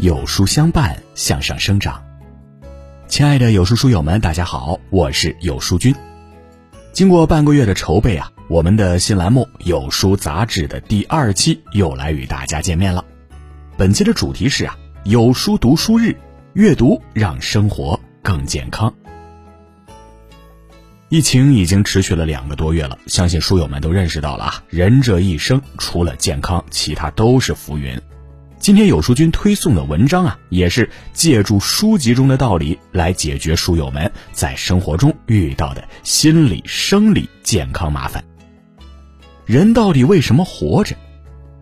有书相伴，向上生长。亲爱的有书书友们，大家好，我是有书君。经过半个月的筹备啊，我们的新栏目《有书杂志》的第二期又来与大家见面了。本期的主题是啊，有书读书日，阅读让生活更健康。疫情已经持续了两个多月了，相信书友们都认识到了啊，人这一生除了健康，其他都是浮云。今天有书君推送的文章啊，也是借助书籍中的道理来解决书友们在生活中遇到的心理、生理健康麻烦。人到底为什么活着？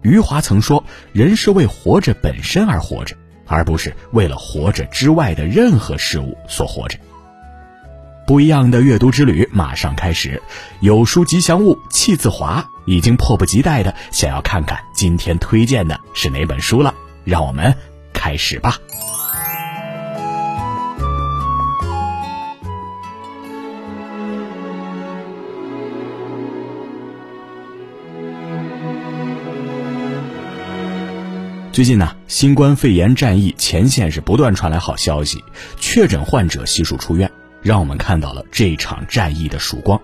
余华曾说：“人是为活着本身而活着，而不是为了活着之外的任何事物所活着。”不一样的阅读之旅马上开始，有书吉祥物气自华已经迫不及待的想要看看今天推荐的是哪本书了，让我们开始吧。最近呢，新冠肺炎战役前线是不断传来好消息，确诊患者悉数出院。让我们看到了这场战役的曙光。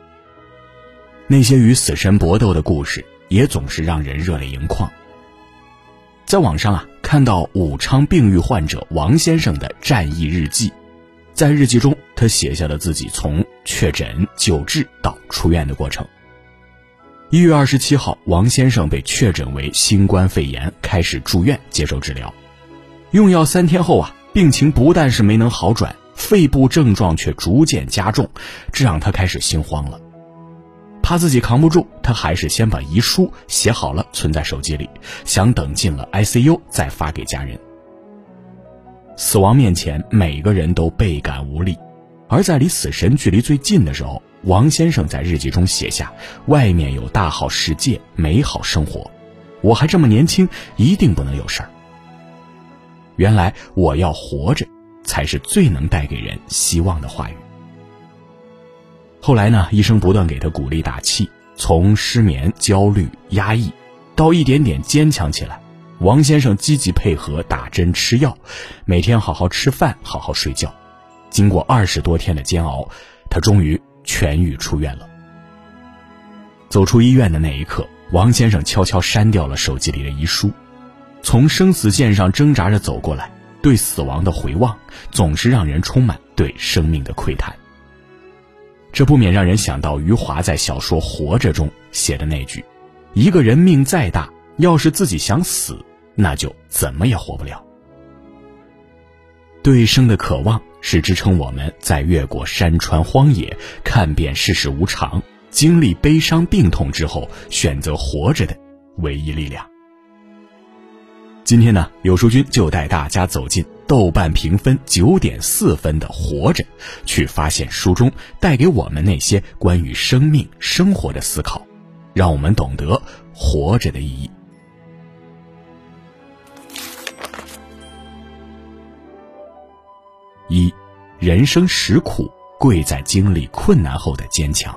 那些与死神搏斗的故事，也总是让人热泪盈眶。在网上啊，看到武昌病愈患者王先生的战役日记，在日记中，他写下了自己从确诊、救治到出院的过程。一月二十七号，王先生被确诊为新冠肺炎，开始住院接受治疗。用药三天后啊，病情不但是没能好转。肺部症状却逐渐加重，这让他开始心慌了。怕自己扛不住，他还是先把遗书写好了，存在手机里，想等进了 ICU 再发给家人。死亡面前，每个人都倍感无力。而在离死神距离最近的时候，王先生在日记中写下：“外面有大好世界，美好生活，我还这么年轻，一定不能有事儿。”原来我要活着。才是最能带给人希望的话语。后来呢，医生不断给他鼓励打气，从失眠、焦虑、压抑，到一点点坚强起来。王先生积极配合打针吃药，每天好好吃饭，好好睡觉。经过二十多天的煎熬，他终于痊愈出院了。走出医院的那一刻，王先生悄悄删掉了手机里的遗书，从生死线上挣扎着走过来。对死亡的回望，总是让人充满对生命的窥探。这不免让人想到余华在小说《活着》中写的那句：“一个人命再大，要是自己想死，那就怎么也活不了。”对生的渴望是支撑我们在越过山川荒野、看遍世事无常、经历悲伤病痛之后选择活着的唯一力量。今天呢，有书君就带大家走进豆瓣评分九点四分的《活着》，去发现书中带给我们那些关于生命、生活的思考，让我们懂得活着的意义。一，人生实苦，贵在经历困难后的坚强。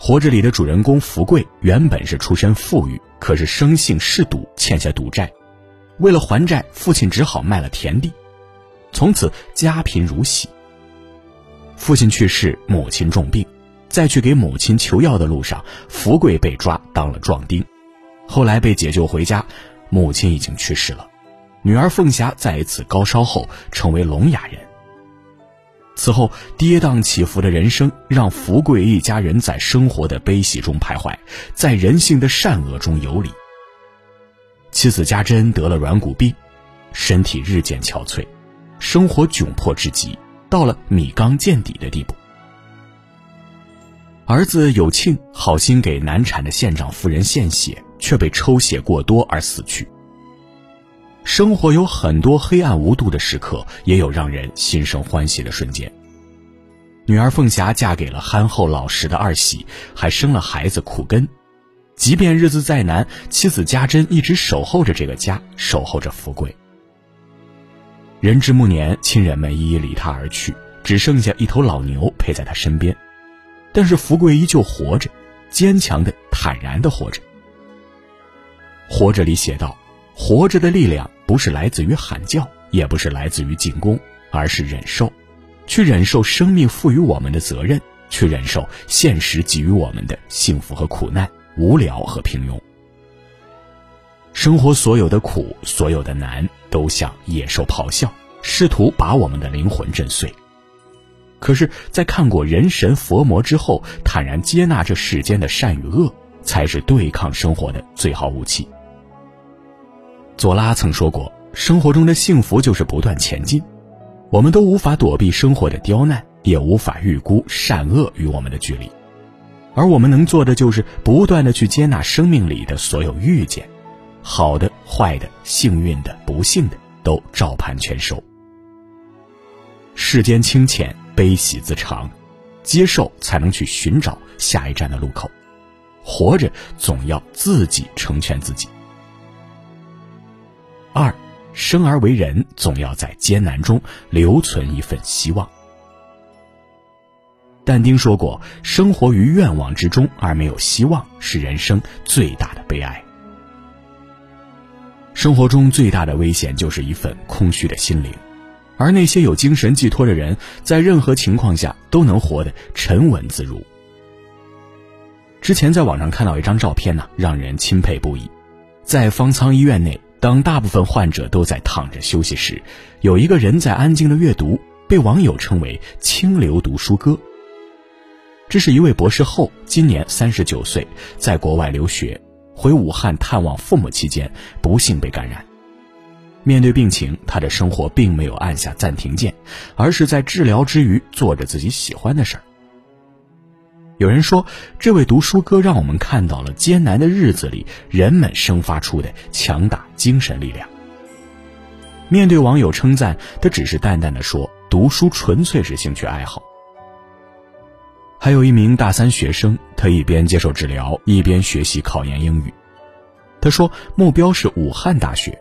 活着里的主人公福贵原本是出身富裕，可是生性嗜赌，欠下赌债。为了还债，父亲只好卖了田地，从此家贫如洗。父亲去世，母亲重病，在去给母亲求药的路上，福贵被抓当了壮丁。后来被解救回家，母亲已经去世了。女儿凤霞在一次高烧后成为聋哑人。此后，跌宕起伏的人生让福贵一家人在生活的悲喜中徘徊，在人性的善恶中游离。妻子家珍得了软骨病，身体日渐憔悴，生活窘迫至极，到了米缸见底的地步。儿子有庆好心给难产的县长夫人献血，却被抽血过多而死去。生活有很多黑暗无度的时刻，也有让人心生欢喜的瞬间。女儿凤霞嫁给了憨厚老实的二喜，还生了孩子苦根。即便日子再难，妻子家珍一直守候着这个家，守候着富贵。人至暮年，亲人们一一离他而去，只剩下一头老牛陪在他身边。但是福贵依旧活着，坚强的、坦然的活着。活着里写道：“活着的力量。”不是来自于喊叫，也不是来自于进攻，而是忍受，去忍受生命赋予我们的责任，去忍受现实给予我们的幸福和苦难、无聊和平庸。生活所有的苦，所有的难，都像野兽咆哮，试图把我们的灵魂震碎。可是，在看过人神佛魔之后，坦然接纳这世间的善与恶，才是对抗生活的最好武器。左拉曾说过：“生活中的幸福就是不断前进。”我们都无法躲避生活的刁难，也无法预估善恶与我们的距离，而我们能做的就是不断的去接纳生命里的所有遇见，好的、坏的、幸运的、不幸的，都照盘全收。世间清浅。悲喜自长，接受才能去寻找下一站的路口。活着总要自己成全自己。二，生而为人，总要在艰难中留存一份希望。但丁说过：“生活于愿望之中而没有希望，是人生最大的悲哀。”生活中最大的危险就是一份空虚的心灵。而那些有精神寄托的人，在任何情况下都能活得沉稳自如。之前在网上看到一张照片呢，让人钦佩不已。在方舱医院内，当大部分患者都在躺着休息时，有一个人在安静的阅读，被网友称为“清流读书哥”。这是一位博士后，今年三十九岁，在国外留学，回武汉探望父母期间，不幸被感染。面对病情，他的生活并没有按下暂停键，而是在治疗之余做着自己喜欢的事儿。有人说，这位读书哥让我们看到了艰难的日子里人们生发出的强大精神力量。面对网友称赞，他只是淡淡的说：“读书纯粹是兴趣爱好。”还有一名大三学生，他一边接受治疗，一边学习考研英语。他说：“目标是武汉大学。”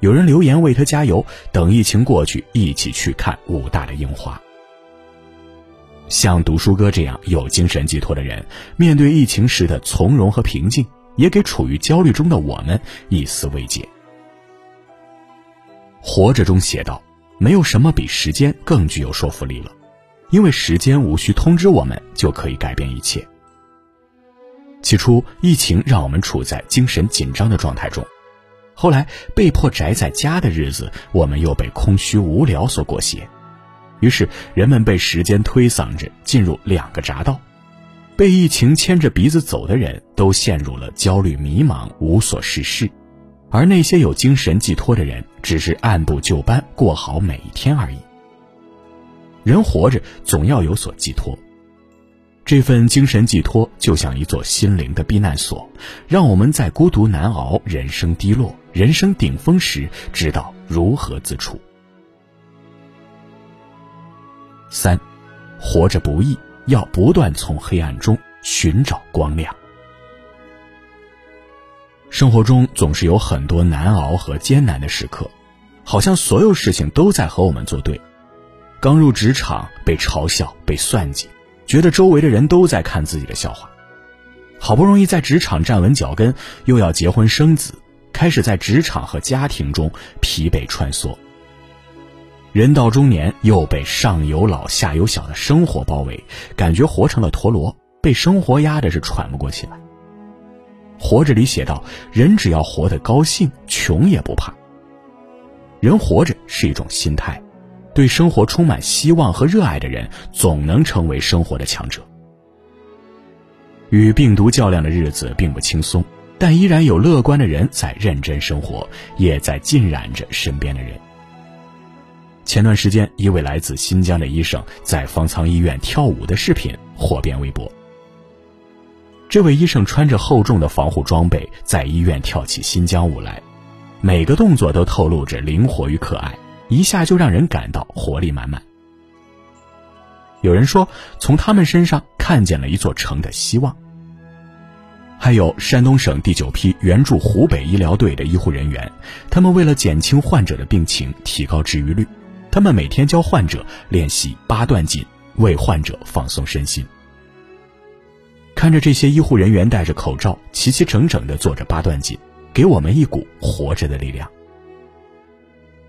有人留言为他加油，等疫情过去，一起去看武大的樱花。像读书哥这样有精神寄托的人，面对疫情时的从容和平静，也给处于焦虑中的我们一丝慰藉。活着中写道：“没有什么比时间更具有说服力了，因为时间无需通知我们，就可以改变一切。”起初，疫情让我们处在精神紧张的状态中。后来被迫宅在家的日子，我们又被空虚无聊所裹挟，于是人们被时间推搡着进入两个闸道，被疫情牵着鼻子走的人都陷入了焦虑迷茫，无所事事，而那些有精神寄托的人，只是按部就班过好每一天而已。人活着总要有所寄托。这份精神寄托就像一座心灵的避难所，让我们在孤独难熬、人生低落、人生顶峰时，知道如何自处。三，活着不易，要不断从黑暗中寻找光亮。生活中总是有很多难熬和艰难的时刻，好像所有事情都在和我们作对。刚入职场，被嘲笑，被算计。觉得周围的人都在看自己的笑话，好不容易在职场站稳脚跟，又要结婚生子，开始在职场和家庭中疲惫穿梭。人到中年，又被上有老下有小的生活包围，感觉活成了陀螺，被生活压的是喘不过气来。活着里写道：人只要活得高兴，穷也不怕。人活着是一种心态。对生活充满希望和热爱的人，总能成为生活的强者。与病毒较量的日子并不轻松，但依然有乐观的人在认真生活，也在浸染着身边的人。前段时间，一位来自新疆的医生在方舱医院跳舞的视频火遍微博。这位医生穿着厚重的防护装备，在医院跳起新疆舞来，每个动作都透露着灵活与可爱。一下就让人感到活力满满。有人说，从他们身上看见了一座城的希望。还有山东省第九批援助湖北医疗队的医护人员，他们为了减轻患者的病情，提高治愈率，他们每天教患者练习八段锦，为患者放松身心。看着这些医护人员戴着口罩，齐齐整整地做着八段锦，给我们一股活着的力量。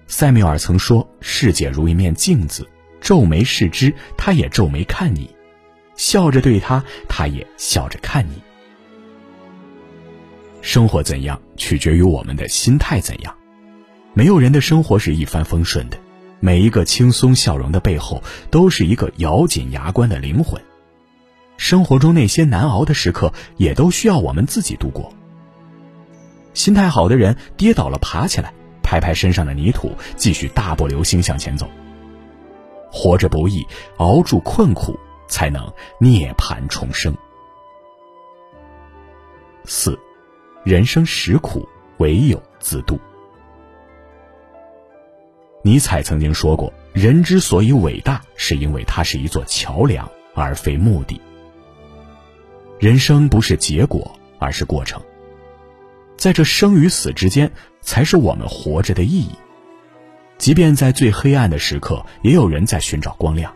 塞缪尔曾说：“世界如一面镜子，皱眉视之，他也皱眉看你；笑着对他，他也笑着看你。”生活怎样，取决于我们的心态怎样。没有人的生活是一帆风顺的，每一个轻松笑容的背后，都是一个咬紧牙关的灵魂。生活中那些难熬的时刻，也都需要我们自己度过。心态好的人，跌倒了爬起来，拍拍身上的泥土，继续大步流星向前走。活着不易，熬住困苦，才能涅槃重生。四，人生实苦，唯有自渡。尼采曾经说过：“人之所以伟大，是因为它是一座桥梁，而非目的。”人生不是结果，而是过程。在这生与死之间，才是我们活着的意义。即便在最黑暗的时刻，也有人在寻找光亮；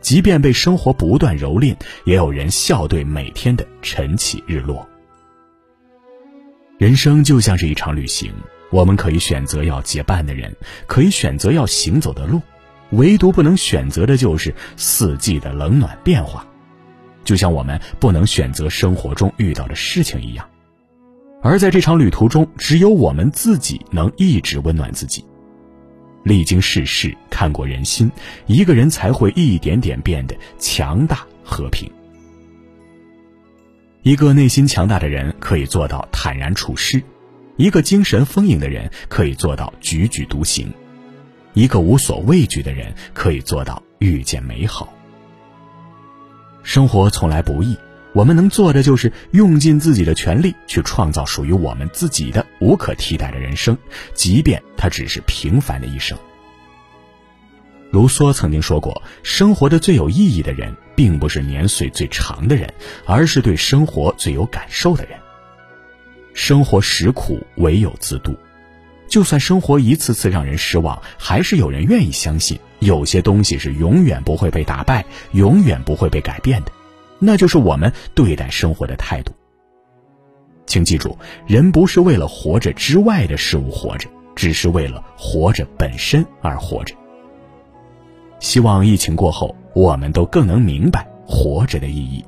即便被生活不断蹂躏，也有人笑对每天的晨起日落。人生就像是一场旅行，我们可以选择要结伴的人，可以选择要行走的路，唯独不能选择的就是四季的冷暖变化。就像我们不能选择生活中遇到的事情一样，而在这场旅途中，只有我们自己能一直温暖自己。历经世事，看过人心，一个人才会一点点变得强大和平。一个内心强大的人可以做到坦然处世，一个精神丰盈的人可以做到踽踽独行，一个无所畏惧的人可以做到遇见美好。生活从来不易，我们能做的就是用尽自己的全力去创造属于我们自己的无可替代的人生，即便它只是平凡的一生。卢梭曾经说过：“生活的最有意义的人，并不是年岁最长的人，而是对生活最有感受的人。”生活实苦，唯有自渡。就算生活一次次让人失望，还是有人愿意相信。有些东西是永远不会被打败，永远不会被改变的，那就是我们对待生活的态度。请记住，人不是为了活着之外的事物活着，只是为了活着本身而活着。希望疫情过后，我们都更能明白活着的意义，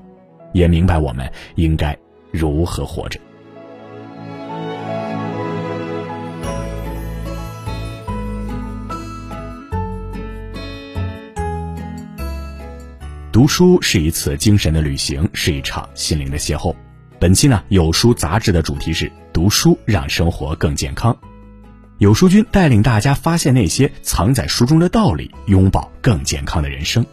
也明白我们应该如何活着。读书是一次精神的旅行，是一场心灵的邂逅。本期呢，有书杂志的主题是读书让生活更健康。有书君带领大家发现那些藏在书中的道理，拥抱更健康的人生。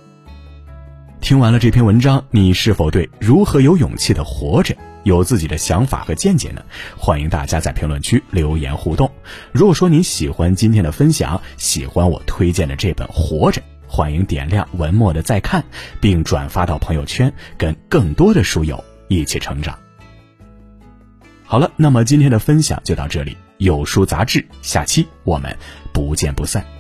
听完了这篇文章，你是否对如何有勇气的活着有自己的想法和见解呢？欢迎大家在评论区留言互动。如果说你喜欢今天的分享，喜欢我推荐的这本《活着》。欢迎点亮文末的再看，并转发到朋友圈，跟更多的书友一起成长。好了，那么今天的分享就到这里，有书杂志，下期我们不见不散。